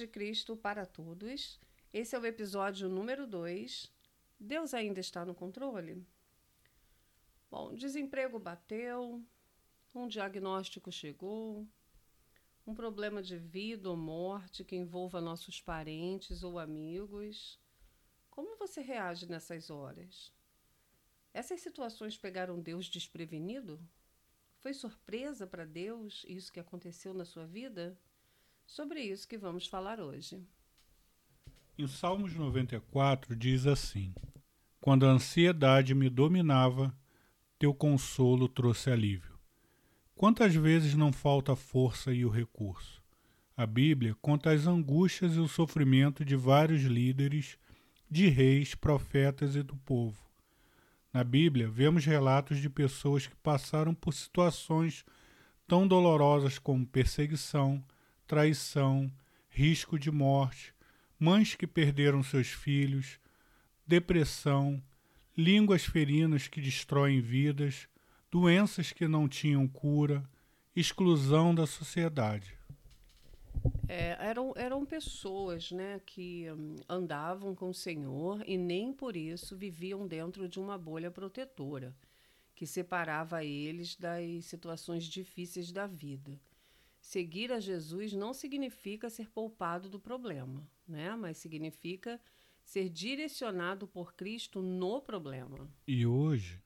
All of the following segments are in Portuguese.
de Cristo para todos. Esse é o episódio número 2. Deus ainda está no controle? Bom, desemprego bateu, um diagnóstico chegou, um problema de vida ou morte que envolva nossos parentes ou amigos. Como você reage nessas horas? Essas situações pegaram Deus desprevenido? Foi surpresa para Deus isso que aconteceu na sua vida? Sobre isso que vamos falar hoje. Em Salmos 94 diz assim: Quando a ansiedade me dominava, teu consolo trouxe alívio. Quantas vezes não falta a força e o recurso? A Bíblia conta as angústias e o sofrimento de vários líderes, de reis, profetas e do povo. Na Bíblia, vemos relatos de pessoas que passaram por situações tão dolorosas como perseguição, traição, risco de morte, mães que perderam seus filhos, depressão, línguas ferinas que destroem vidas, doenças que não tinham cura, exclusão da sociedade. É, eram, eram pessoas né, que hum, andavam com o Senhor e nem por isso viviam dentro de uma bolha protetora que separava eles das situações difíceis da vida. Seguir a Jesus não significa ser poupado do problema, né? mas significa ser direcionado por Cristo no problema. E hoje,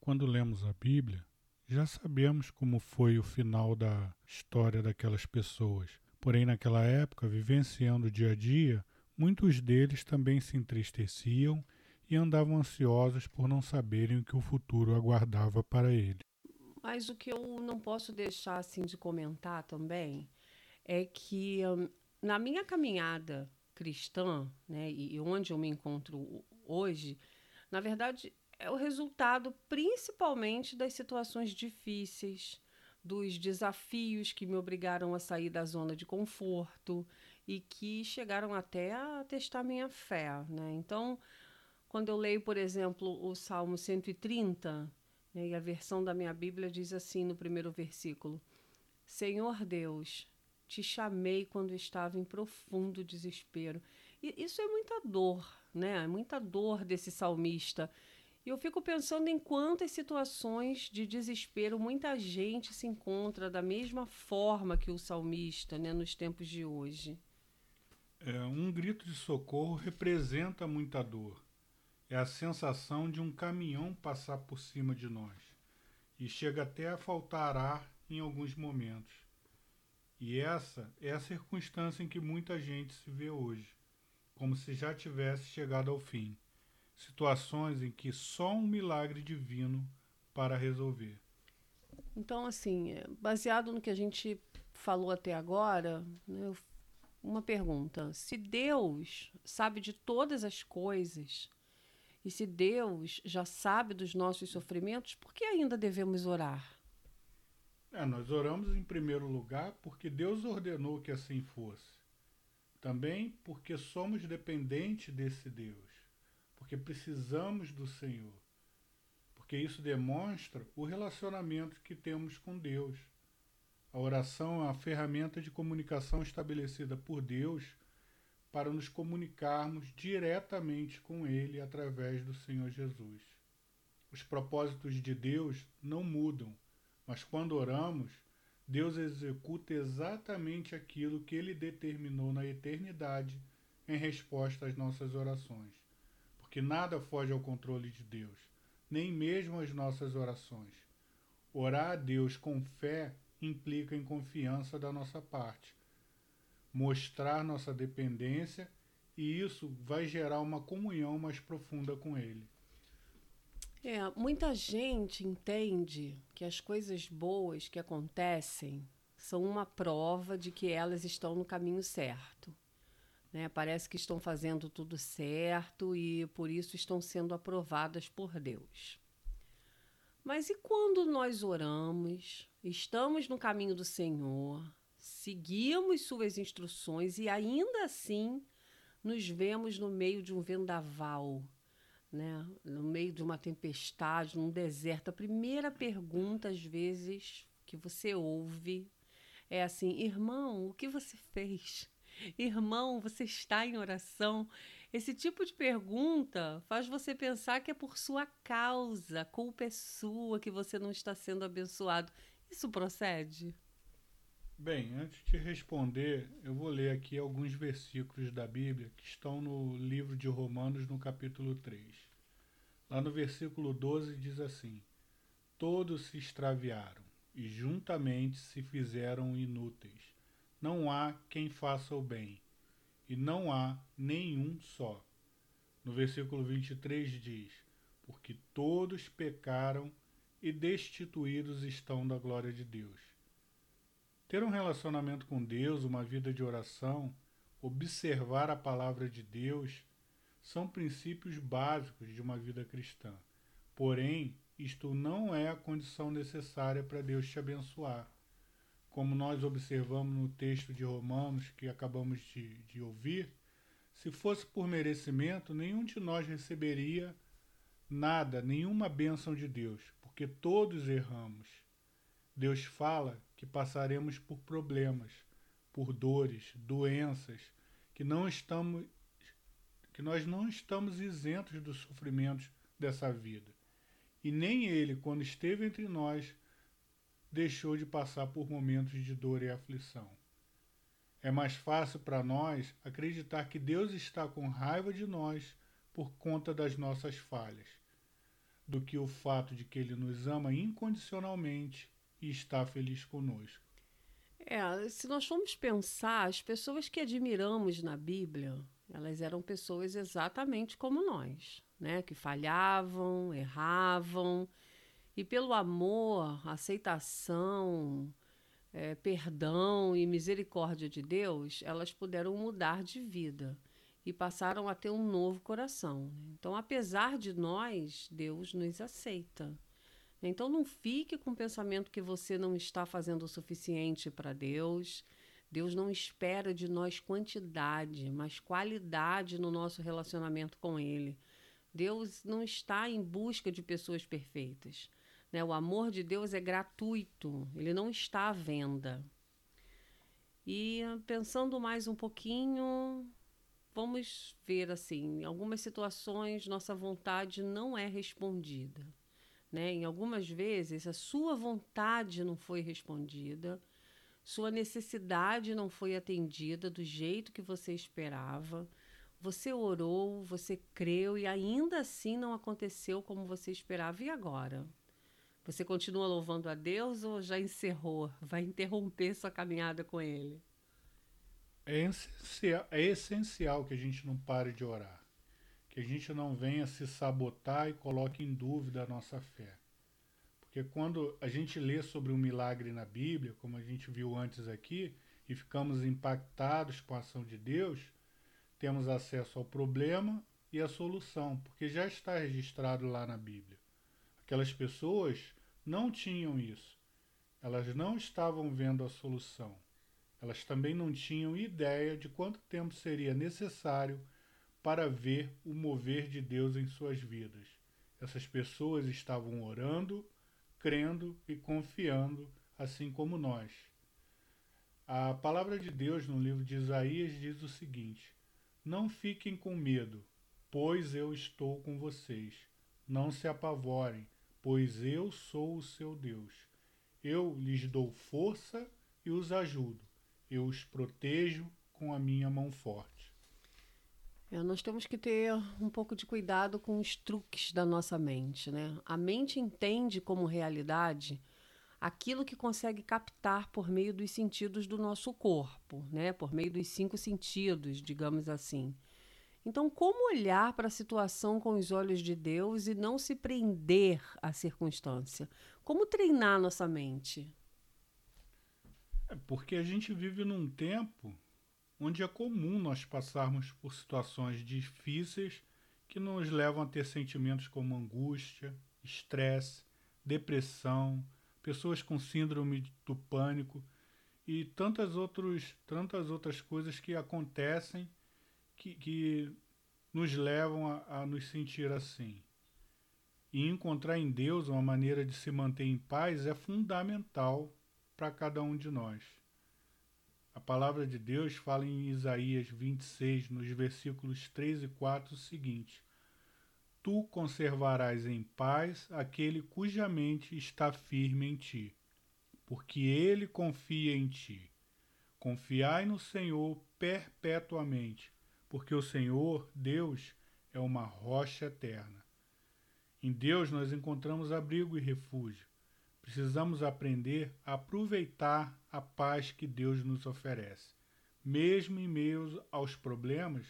quando lemos a Bíblia, já sabemos como foi o final da história daquelas pessoas Porém, naquela época, vivenciando o dia a dia, muitos deles também se entristeciam e andavam ansiosos por não saberem o que o futuro aguardava para eles. Mas o que eu não posso deixar assim de comentar também é que hum, na minha caminhada cristã, né, e onde eu me encontro hoje, na verdade é o resultado principalmente das situações difíceis, dos desafios que me obrigaram a sair da zona de conforto e que chegaram até a testar minha fé. Né? Então, quando eu leio, por exemplo, o Salmo 130, né, e a versão da minha Bíblia diz assim no primeiro versículo: Senhor Deus, te chamei quando estava em profundo desespero. E isso é muita dor, né? É muita dor desse salmista. E eu fico pensando em quantas situações de desespero muita gente se encontra da mesma forma que o salmista né, nos tempos de hoje. É, um grito de socorro representa muita dor. É a sensação de um caminhão passar por cima de nós. E chega até a faltar ar em alguns momentos. E essa é a circunstância em que muita gente se vê hoje, como se já tivesse chegado ao fim situações em que só um milagre divino para resolver. Então, assim, é, baseado no que a gente falou até agora, né, uma pergunta: se Deus sabe de todas as coisas, e se Deus já sabe dos nossos sofrimentos, por que ainda devemos orar? É, nós oramos em primeiro lugar porque Deus ordenou que assim fosse. Também porque somos dependentes desse Deus porque precisamos do Senhor. Porque isso demonstra o relacionamento que temos com Deus. A oração é a ferramenta de comunicação estabelecida por Deus para nos comunicarmos diretamente com Ele através do Senhor Jesus. Os propósitos de Deus não mudam, mas quando oramos, Deus executa exatamente aquilo que Ele determinou na eternidade em resposta às nossas orações porque nada foge ao controle de Deus, nem mesmo as nossas orações. Orar a Deus com fé implica em confiança da nossa parte, mostrar nossa dependência e isso vai gerar uma comunhão mais profunda com Ele. É, muita gente entende que as coisas boas que acontecem são uma prova de que elas estão no caminho certo. Né? Parece que estão fazendo tudo certo e por isso estão sendo aprovadas por Deus. Mas e quando nós oramos, estamos no caminho do Senhor, seguimos Suas instruções e ainda assim nos vemos no meio de um vendaval, né? no meio de uma tempestade, num deserto? A primeira pergunta, às vezes, que você ouve é assim: irmão, o que você fez? Irmão, você está em oração? Esse tipo de pergunta faz você pensar que é por sua causa, culpa é sua que você não está sendo abençoado. Isso procede? Bem, antes de responder, eu vou ler aqui alguns versículos da Bíblia que estão no livro de Romanos, no capítulo 3. Lá no versículo 12 diz assim: Todos se extraviaram e juntamente se fizeram inúteis. Não há quem faça o bem, e não há nenhum só. No versículo 23 diz: Porque todos pecaram e destituídos estão da glória de Deus ter um relacionamento com Deus, uma vida de oração, observar a palavra de Deus, são princípios básicos de uma vida cristã. Porém, isto não é a condição necessária para Deus te abençoar. Como nós observamos no texto de Romanos que acabamos de, de ouvir, se fosse por merecimento, nenhum de nós receberia nada, nenhuma bênção de Deus, porque todos erramos. Deus fala que passaremos por problemas, por dores, doenças, que não estamos que nós não estamos isentos dos sofrimentos dessa vida. E nem ele, quando esteve entre nós, deixou de passar por momentos de dor e aflição. É mais fácil para nós acreditar que Deus está com raiva de nós por conta das nossas falhas, do que o fato de que Ele nos ama incondicionalmente e está feliz conosco. É, se nós formos pensar, as pessoas que admiramos na Bíblia, elas eram pessoas exatamente como nós, né? Que falhavam, erravam, e pelo amor, aceitação, é, perdão e misericórdia de Deus, elas puderam mudar de vida e passaram a ter um novo coração. Então, apesar de nós, Deus nos aceita. Então não fique com o pensamento que você não está fazendo o suficiente para Deus. Deus não espera de nós quantidade, mas qualidade no nosso relacionamento com Ele. Deus não está em busca de pessoas perfeitas. Né? O amor de Deus é gratuito, ele não está à venda. E pensando mais um pouquinho, vamos ver assim: em algumas situações, nossa vontade não é respondida. Né? Em algumas vezes, a sua vontade não foi respondida, sua necessidade não foi atendida do jeito que você esperava. Você orou, você creu e ainda assim não aconteceu como você esperava. E agora? Você continua louvando a Deus ou já encerrou? Vai interromper sua caminhada com Ele? É essencial, é essencial que a gente não pare de orar que a gente não venha se sabotar e coloque em dúvida a nossa fé. Porque quando a gente lê sobre um milagre na Bíblia, como a gente viu antes aqui, e ficamos impactados com a ação de Deus, temos acesso ao problema e à solução, porque já está registrado lá na Bíblia. Aquelas pessoas não tinham isso. Elas não estavam vendo a solução. Elas também não tinham ideia de quanto tempo seria necessário para ver o mover de Deus em suas vidas. Essas pessoas estavam orando, crendo e confiando, assim como nós. A palavra de Deus no livro de Isaías diz o seguinte: Não fiquem com medo, pois eu estou com vocês. Não se apavorem, pois eu sou o seu Deus. Eu lhes dou força e os ajudo. Eu os protejo com a minha mão forte. É, nós temos que ter um pouco de cuidado com os truques da nossa mente, né? A mente entende como realidade aquilo que consegue captar por meio dos sentidos do nosso corpo, né? Por meio dos cinco sentidos, digamos assim. Então, como olhar para a situação com os olhos de Deus e não se prender à circunstância? Como treinar nossa mente? É porque a gente vive num tempo onde é comum nós passarmos por situações difíceis que nos levam a ter sentimentos como angústia, estresse, depressão, pessoas com síndrome do pânico e tantas, outros, tantas outras coisas que acontecem que, que nos levam a, a nos sentir assim. E encontrar em Deus uma maneira de se manter em paz é fundamental para cada um de nós. A palavra de Deus fala em Isaías 26, nos versículos 3 e 4, o seguinte: Tu conservarás em paz aquele cuja mente está firme em ti, porque ele confia em ti. Confiai no Senhor perpetuamente, porque o Senhor, Deus, é uma rocha eterna. Em Deus nós encontramos abrigo e refúgio. Precisamos aprender a aproveitar a paz que Deus nos oferece. Mesmo em meio aos problemas,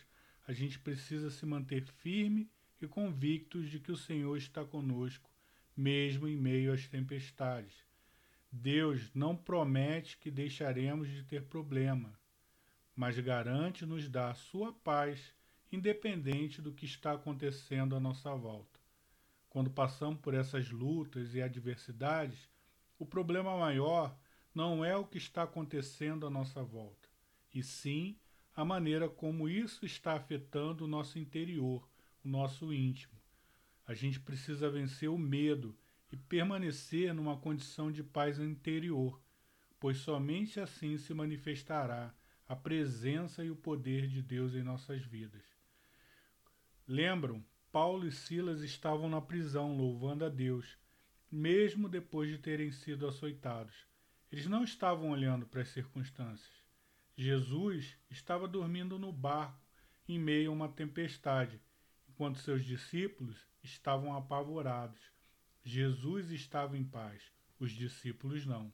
a gente precisa se manter firme e convictos de que o Senhor está conosco, mesmo em meio às tempestades. Deus não promete que deixaremos de ter problema, mas garante nos dar sua paz, independente do que está acontecendo à nossa volta. Quando passamos por essas lutas e adversidades, o problema maior não é o que está acontecendo à nossa volta, e sim a maneira como isso está afetando o nosso interior, o nosso íntimo. A gente precisa vencer o medo e permanecer numa condição de paz interior, pois somente assim se manifestará a presença e o poder de Deus em nossas vidas. Lembram, Paulo e Silas estavam na prisão louvando a Deus, mesmo depois de terem sido açoitados. Eles não estavam olhando para as circunstâncias. Jesus estava dormindo no barco em meio a uma tempestade, enquanto seus discípulos estavam apavorados. Jesus estava em paz, os discípulos não.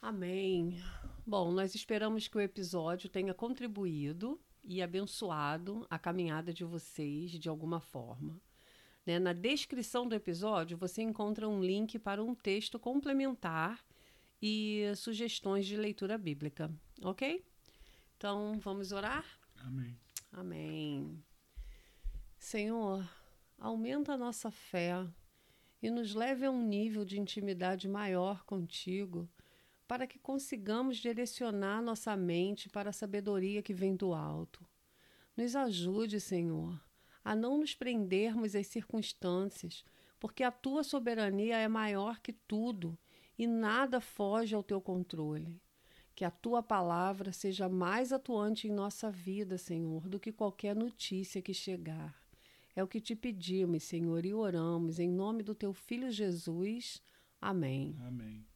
Amém. Bom, nós esperamos que o episódio tenha contribuído e abençoado a caminhada de vocês de alguma forma. Né? Na descrição do episódio, você encontra um link para um texto complementar e sugestões de leitura bíblica, ok? Então, vamos orar? Amém. Amém. Senhor, aumenta a nossa fé e nos leve a um nível de intimidade maior contigo, para que consigamos direcionar nossa mente para a sabedoria que vem do alto. Nos ajude, Senhor, a não nos prendermos às circunstâncias, porque a tua soberania é maior que tudo e nada foge ao teu controle. Que a tua palavra seja mais atuante em nossa vida, Senhor, do que qualquer notícia que chegar. É o que te pedimos, Senhor, e oramos em nome do teu filho Jesus. Amém. Amém.